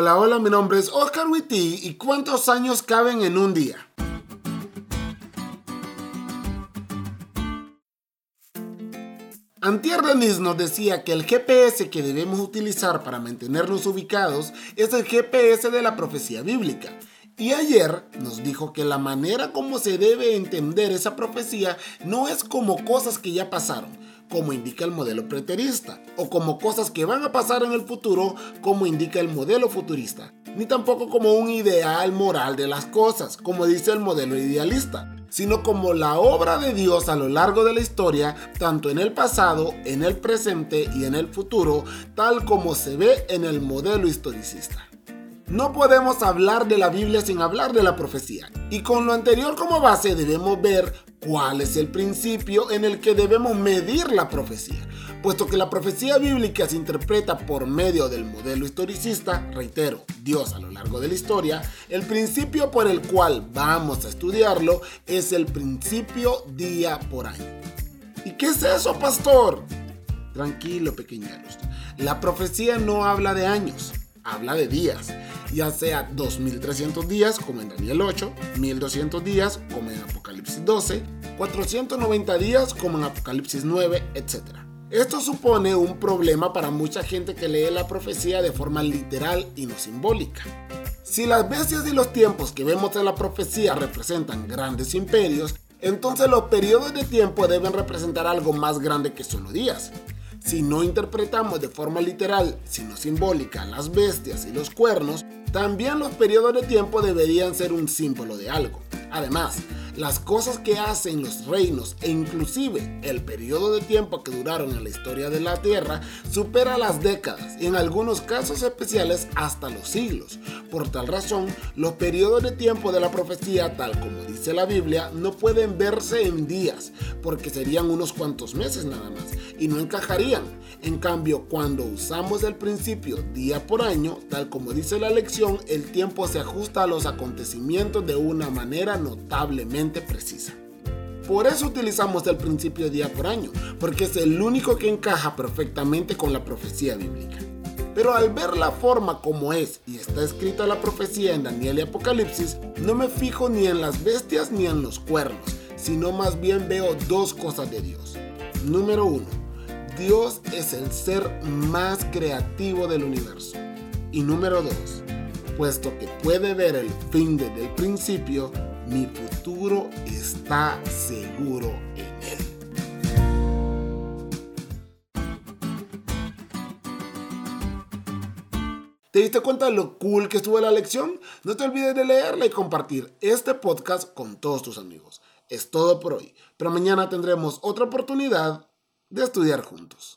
Hola, hola, mi nombre es Oscar Witty y ¿cuántos años caben en un día? Antier Denis nos decía que el GPS que debemos utilizar para mantenernos ubicados es el GPS de la profecía bíblica. Y ayer nos dijo que la manera como se debe entender esa profecía no es como cosas que ya pasaron, como indica el modelo preterista, o como cosas que van a pasar en el futuro, como indica el modelo futurista, ni tampoco como un ideal moral de las cosas, como dice el modelo idealista sino como la obra de Dios a lo largo de la historia, tanto en el pasado, en el presente y en el futuro, tal como se ve en el modelo historicista. No podemos hablar de la Biblia sin hablar de la profecía. Y con lo anterior como base debemos ver cuál es el principio en el que debemos medir la profecía. Puesto que la profecía bíblica se interpreta por medio del modelo historicista, reitero, Dios a lo largo de la historia, el principio por el cual vamos a estudiarlo es el principio día por año. ¿Y qué es eso, pastor? Tranquilo, pequeñeros. La profecía no habla de años, habla de días ya sea 2300 días como en Daniel 8, 1200 días como en Apocalipsis 12, 490 días como en Apocalipsis 9, etc. Esto supone un problema para mucha gente que lee la profecía de forma literal y no simbólica. Si las bestias y los tiempos que vemos en la profecía representan grandes imperios, entonces los periodos de tiempo deben representar algo más grande que solo días. Si no interpretamos de forma literal, sino simbólica, las bestias y los cuernos, también los periodos de tiempo deberían ser un símbolo de algo. Además, las cosas que hacen los reinos e inclusive el periodo de tiempo que duraron en la historia de la Tierra supera las décadas y en algunos casos especiales hasta los siglos. Por tal razón, los periodos de tiempo de la profecía, tal como dice la Biblia, no pueden verse en días, porque serían unos cuantos meses nada más y no encajarían. En cambio, cuando usamos el principio día por año, tal como dice la lección, el tiempo se ajusta a los acontecimientos de una manera notablemente precisa. Por eso utilizamos el principio día por año, porque es el único que encaja perfectamente con la profecía bíblica. Pero al ver la forma como es y está escrita la profecía en Daniel y Apocalipsis, no me fijo ni en las bestias ni en los cuernos, sino más bien veo dos cosas de Dios. Número uno, Dios es el ser más creativo del universo. Y número dos, puesto que puede ver el fin desde el principio, mi futuro está seguro en Él. ¿Te diste cuenta de lo cool que estuvo la lección? No te olvides de leerla y compartir este podcast con todos tus amigos. Es todo por hoy, pero mañana tendremos otra oportunidad de estudiar juntos.